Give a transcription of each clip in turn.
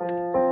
ご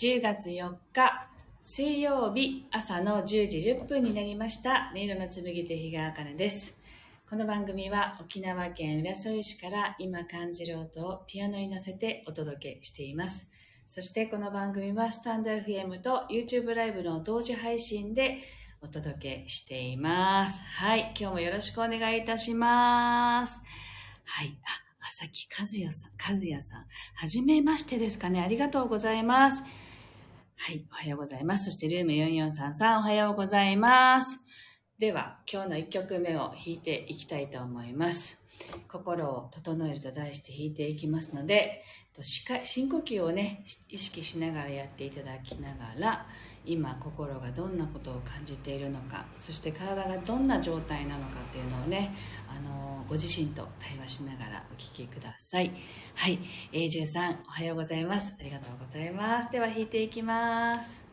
10月4日水曜日朝の10時10分になりました音色の紡手日川茜です。この番組は沖縄県浦添市から今感じる音をピアノに乗せてお届けしています。そしてこの番組はスタンド FM と YouTube ライブの同時配信でお届けしています。はい。今日もよろしくお願いいたします。はい。あ朝木和也さん、和也さん。はじめましてですかね。ありがとうございます。はい、おはようございます。そしてルーム4433、おはようございます。では、今日の1曲目を弾いていきたいと思います。心を整えると題して弾いていきますので、深呼吸をね、意識しながらやっていただきながら、今心がどんなことを感じているのかそして体がどんな状態なのかっていうのをねあのご自身と対話しながらお聞きください。はい。AJ さんおはようございます。ありがとうございます。では弾いていきます。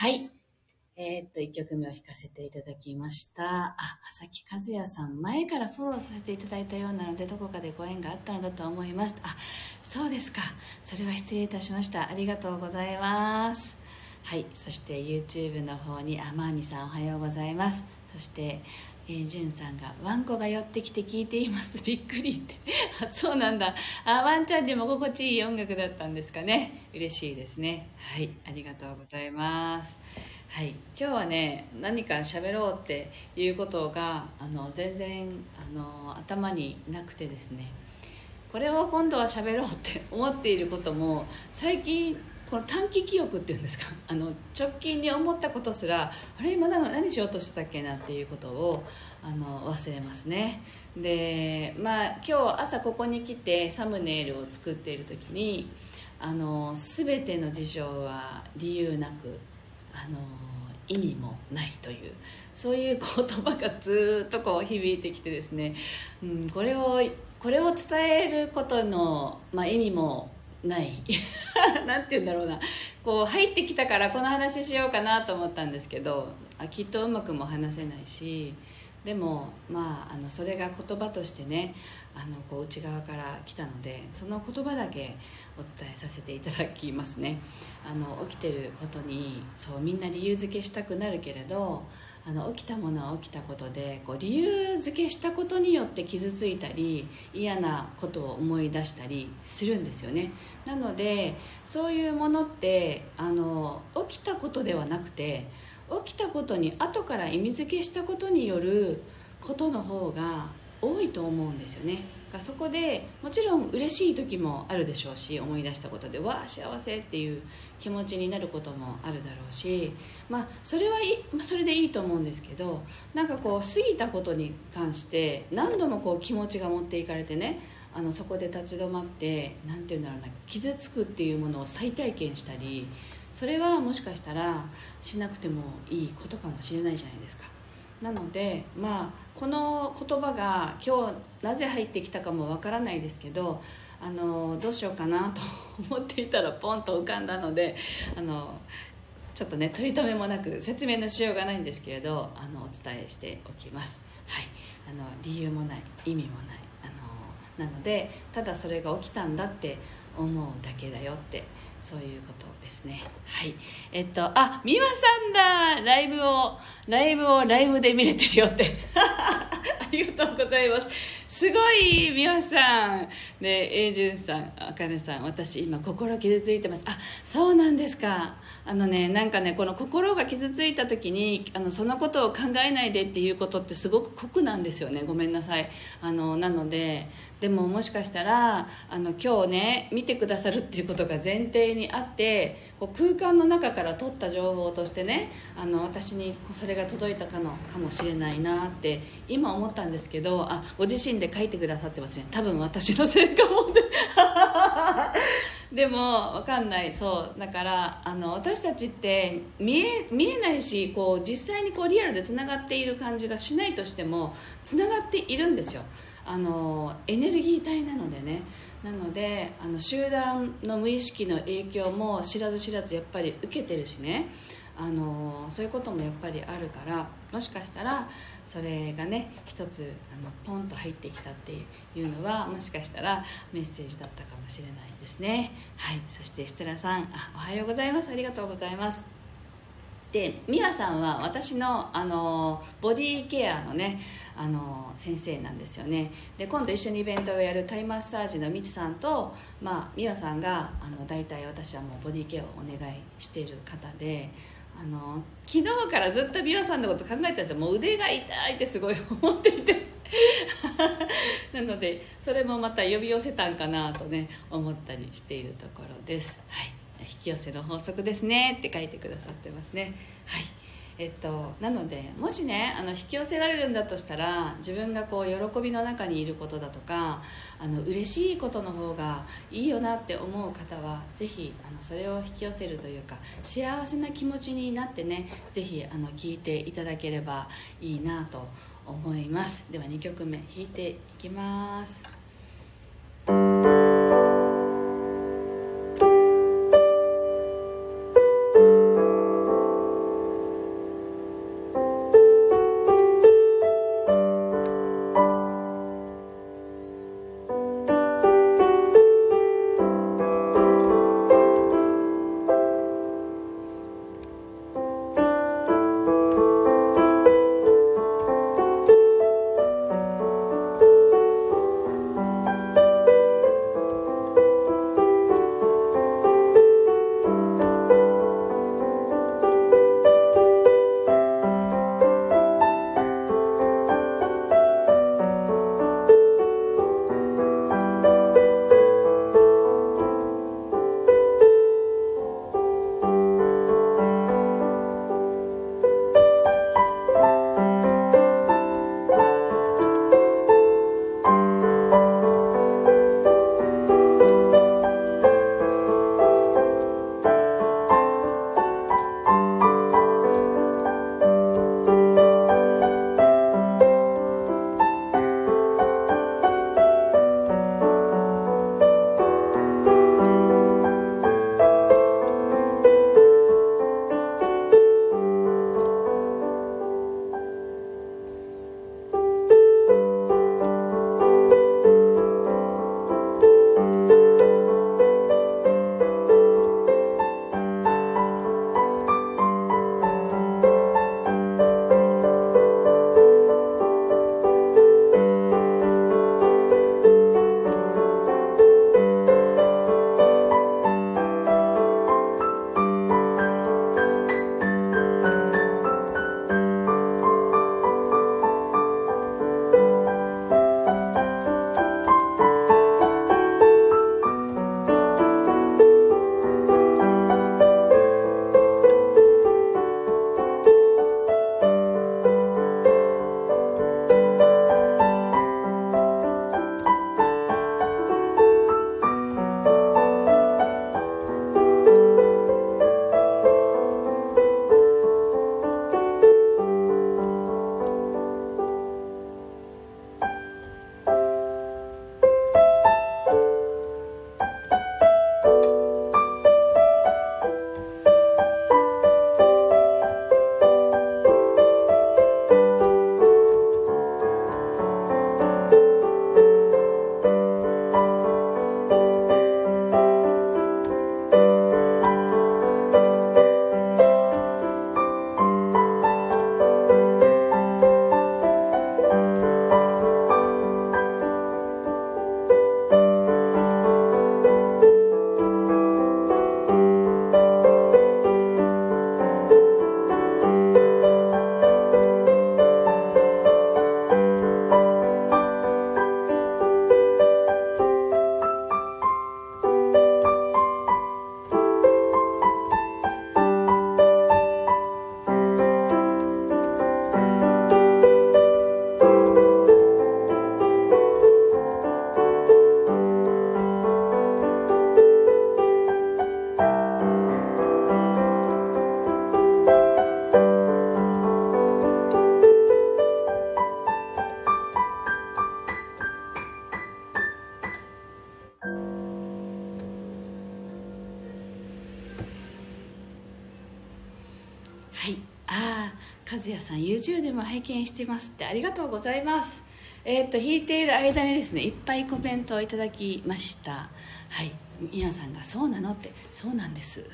はい。えーっと、1曲目を弾かせていただきました。あ、浅木和也さん、前からフォローさせていただいたようなので、どこかでご縁があったのだと思いました。あ、そうですか。それは失礼いたしました。ありがとうございます。はい。そして YouTube の方に、あ、まーみさんおはようございます。そして、えー、じゅんさんが、ワンコが寄ってきて聞いています。びっくりって。あ、そうなんだ。あ、ワンちゃんにも心地いい音楽だったんですかね。嬉しいですね。はい。ありがとうございます。はい、今日はね何か喋ろうっていうことがあの全然あの頭になくてですねこれを今度は喋ろうって思っていることも最近この短期記憶っていうんですか？あの直近に思ったことすらあれ今何しようとしてたっけなっていうことをあの忘れますね。でまあ今日朝ここに来てサムネイルを作っている時にあの全ての事象は理由なくあの意味もないというそういう言葉がずっとこう響いてきてですね、うん、これをこれを伝えることの、まあ、意味もない。なんて言うんだろうな。こう入ってきたからこの話しようかなと思ったんですけどあきっとうまくも話せないしでもまああのそれが言葉としてねあのこう内側から来たのでその言葉だけお伝えさせていただきますね。あの起きてることにそうみんな理由付けしたくなるけれどあの起きたものは起きたことでこう理由付けしたことによって傷ついたり嫌なことを思い出したりするんですよね。なのでそういうものってあの起きたことではなくて起きたことに後から意味付けしたことによることの方が多いと思うんですよね。そこでもちろん嬉しい時もあるでしょうし思い出したことでわあ幸せっていう気持ちになることもあるだろうしまあそれはい、まあ、それでいいと思うんですけどなんかこう過ぎたことに関して何度もこう気持ちが持っていかれてねあのそこで立ち止まって何て言うんだろうな傷つくっていうものを再体験したりそれはもしかしたらしなくてもいいことかもしれないじゃないですか。なのでまあこの言葉が今日なぜ入ってきたかもわからないですけどあのどうしようかなと思っていたらポンと浮かんだのであのちょっとね取り留めもなく説明のしようがないんですけれどあのお伝えしておきます。はい。あの理由もない意味もないあのなのでただそれが起きたんだって思うだけだよってそういうことですね。はい。えっとあ美和さんだ。ライブをライブをライブで見れてるよって。ありがとうございます。すごい美和さん。で英順さんあかねさん私今心傷ついてます。あそうなんですか。あのねなんかねこの心が傷ついた時にあのそのことを考えないでっていうことってすごく酷なんですよね。ごめんなさい。あのなのででももしかしたらあの今日ね見てくださるっていうことが前提にあってこう空間の中から取った情報としてねあの私にそれが届いたかのかもしれないなって今思ったんですけどあご自身で書いてくださってますね。多分私のせいかもで でも分かんない。そうだからあの私たちって見え見えないしこう実際にこうリアルでつながっている感じがしないとしてもつながっているんですよ。あのエネルギー体なのでね。なのであの集団の無意識の影響も知らず知らずやっぱり受けてるしね。あのそういうこともやっぱりあるからもしかしたらそれがね一つあのポンと入ってきたっていうのはもしかしたらメッセージだったかもしれないですね。はい。そして設楽さんあおはようございます。ありがとうございます。で美和さんは私のあのボディケアのねあの先生なんですよね。で今度一緒にイベントをやるタイマッサージのみちさんと、まあ、美和さんがあの大体私はもうボディケアをお願いしている方であの昨日からずっと美和さんのこと考えてたんですよ。もう腕が痛いってすごい思っていて。なのでそれもまた呼び寄せたんかなとね思ったりしているところです。はい。引き寄せの法則ですねって書いてくださってますね。はい。えっと、なのでもしねあの引き寄せられるんだとしたら自分がこう喜びの中にいることだとかあの嬉しいことの方がいいよなって思う方はぜひあのそれを引き寄せるというか幸せな気持ちになってねぜひあの聞いていただければいいなと思います。では2曲目弾いていきます。さん YouTube でも拝見してますってありがとうございます。えっ、と弾いている間にですねいっぱいコメントをいただきました。はい。皆さんが「そうなの?」って「そうなんです」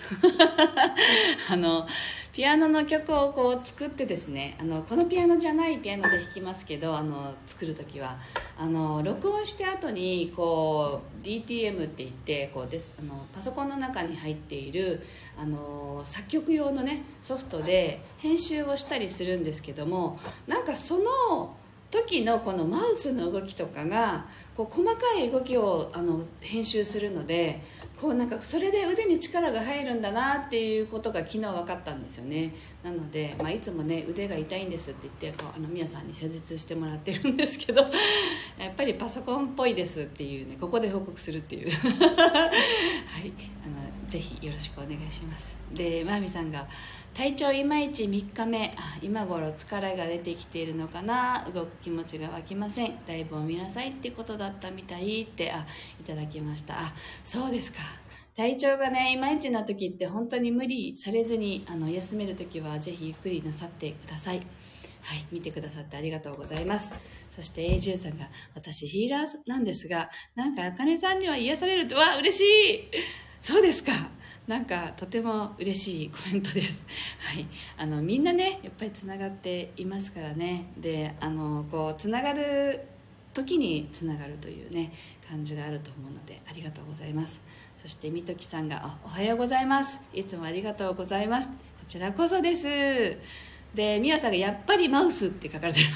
あのピアノの曲をこう作ってですねあのこのピアノじゃないピアノで弾きますけどあの作る時はあの録音して後にこう DTM って言ってこうですあのパソコンの中に入っているあの作曲用のねソフトで編集をしたりするんですけどもなんかその時のこのマウスの動きとかがこう細かい動きをあの編集するのでこうなんかそれで腕に力が入るんだなっていうことが昨日分かったんですよね。なので、まあ、いつもね腕が痛いんですって言ってこうあの皆さんに施術してもらってるんですけど やっぱりパソコンっぽいですっていうねここで報告するっていう。はい。あのぜひよろしくお願いします。でまーみさんが体調いまいち3日目。今頃疲れが出てきているのかな。動く気持ちが湧きません。ライブを見なさいってことだったみたいってあいただきました。あそうですか。体調がねいまいちな時って本当に無理されずにあの休める時はぜひゆっくりなさってください。はい、見てくださってありがとうございます。そして A10 さんが、私ヒーラーなんですが、なんかあかねさんには癒されると、わ、嬉しい。そうですか。なんかとても嬉しいコメントです。はい、あのみんなねやっぱりつながっていますからね。であのこうつながる時につながるというね感じがあると思うのでありがとうございます。そしてみときさんがおはようございます。いつもありがとうございます。こちらこそです。でみやさんがやっぱりマウスって書かれてる。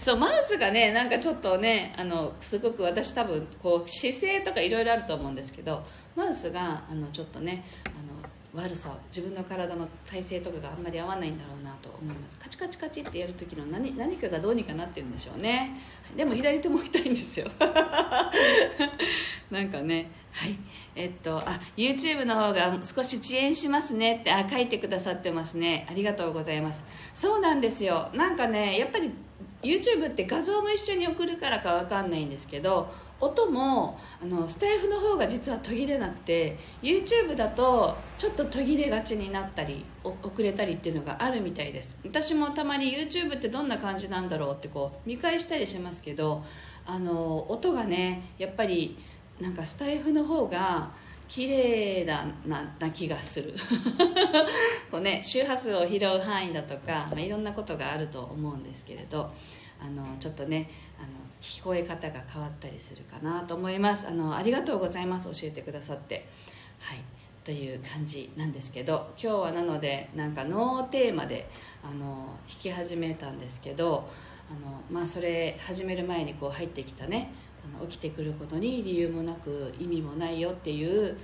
そうマウスがねなんかちょっとねあのすごく私多分こう姿勢とかいろいろあると思うんですけどマウスがあのちょっとねあの悪さ自分の体の体勢とかがあんまり合わないんだろうなと思います。カチカチカチってやる時の何何かがどうにかなってるんでしょうね。でも左手も痛いんですよ。なんかねはい。えっとあ YouTube の方が少し遅延しますねってあ書いてくださってますね。ありがとうございます。そうなんですよ。なんかねやっぱり YouTube って画像も一緒に送るからか分かんないんですけど音もあのスタイフの方が実は途切れなくて YouTube だとちょっと途切れがちになったり遅れたりっていうのがあるみたいです。私もたまに YouTube ってどんな感じなんだろうってこう見返したりしますけどあの音がねやっぱりなんかスタイフの方が綺麗だなな気がする。こうね周波数を拾う範囲だとか、まあ、いろんなことがあると思うんですけれどあのちょっとねあの聞こえ方が変わったりするかなと思います。あのありがとうございます。教えてくださって。はい。という感じなんですけど今日はなのでなんかノーテーマであの弾き始めたんですけどあのまあそれ始める前にこう入ってきたねあの起きてくることに理由もなく意味もないよっていう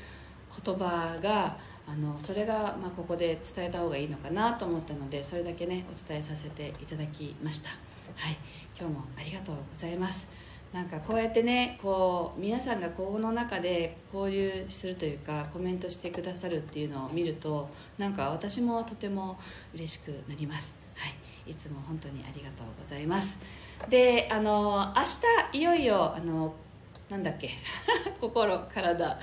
言葉があのそれがまあここで伝えた方がいいのかなと思ったのでそれだけねお伝えさせていただきました。はい。今日もありがとうございます。なんかこうやってねこう皆さんがこの中で交流するというかコメントしてくださるっていうのを見るとなんか私もとても嬉しくなります。はい。いつも本当にありがとうございます。であの明日いよいよあのなんだっけ 心体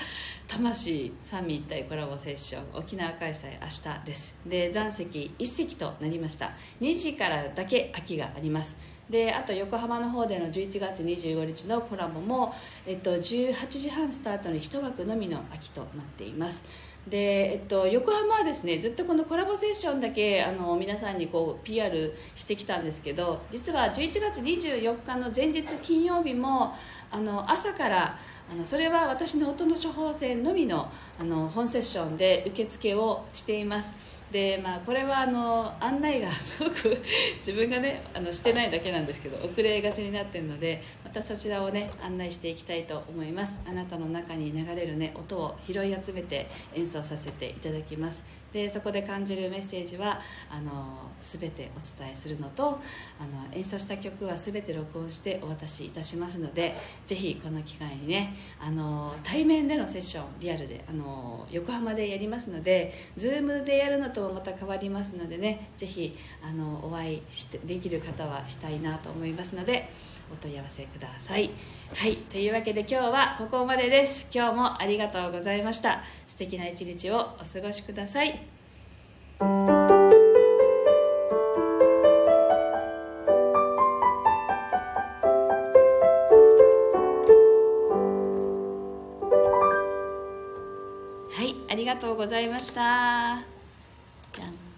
魂三位一体コラボセッション沖縄開催明日です。で残席1席となりました。2時からだけ空きがあります。であと横浜の方での11月25日のコラボも、えっと、18時半スタートに1枠のみの空きとなっています。で、えっと、横浜はですねずっとこのコラボセッションだけあの皆さんにこう PR してきたんですけど実は11月24日の前日金曜日もあの朝からあのそれは私の音の処方箋のみのあの本セッションで受付をしています。でまあこれはあの案内がすごく自分がねあのしてないだけなんですけど遅れがちになってるのでまたそちらをね案内していきたいと思います。あなたの中に流れるね音を拾い集めて演奏させていただきます。でそこで感じるメッセージはあの全てお伝えするのとあの演奏した曲は全て録音してお渡しいたしますのでぜひこの機会にねあの対面でのセッションリアルであの横浜でやりますので Zoom でやるのともまた変わりますのでねぜひあのお会いしてできる方はしたいなと思いますのでお問い合わせください。はい。というわけで今日はここまでです。今日もありがとうございました。素敵な一日をお過ごしください。ありがとうございました。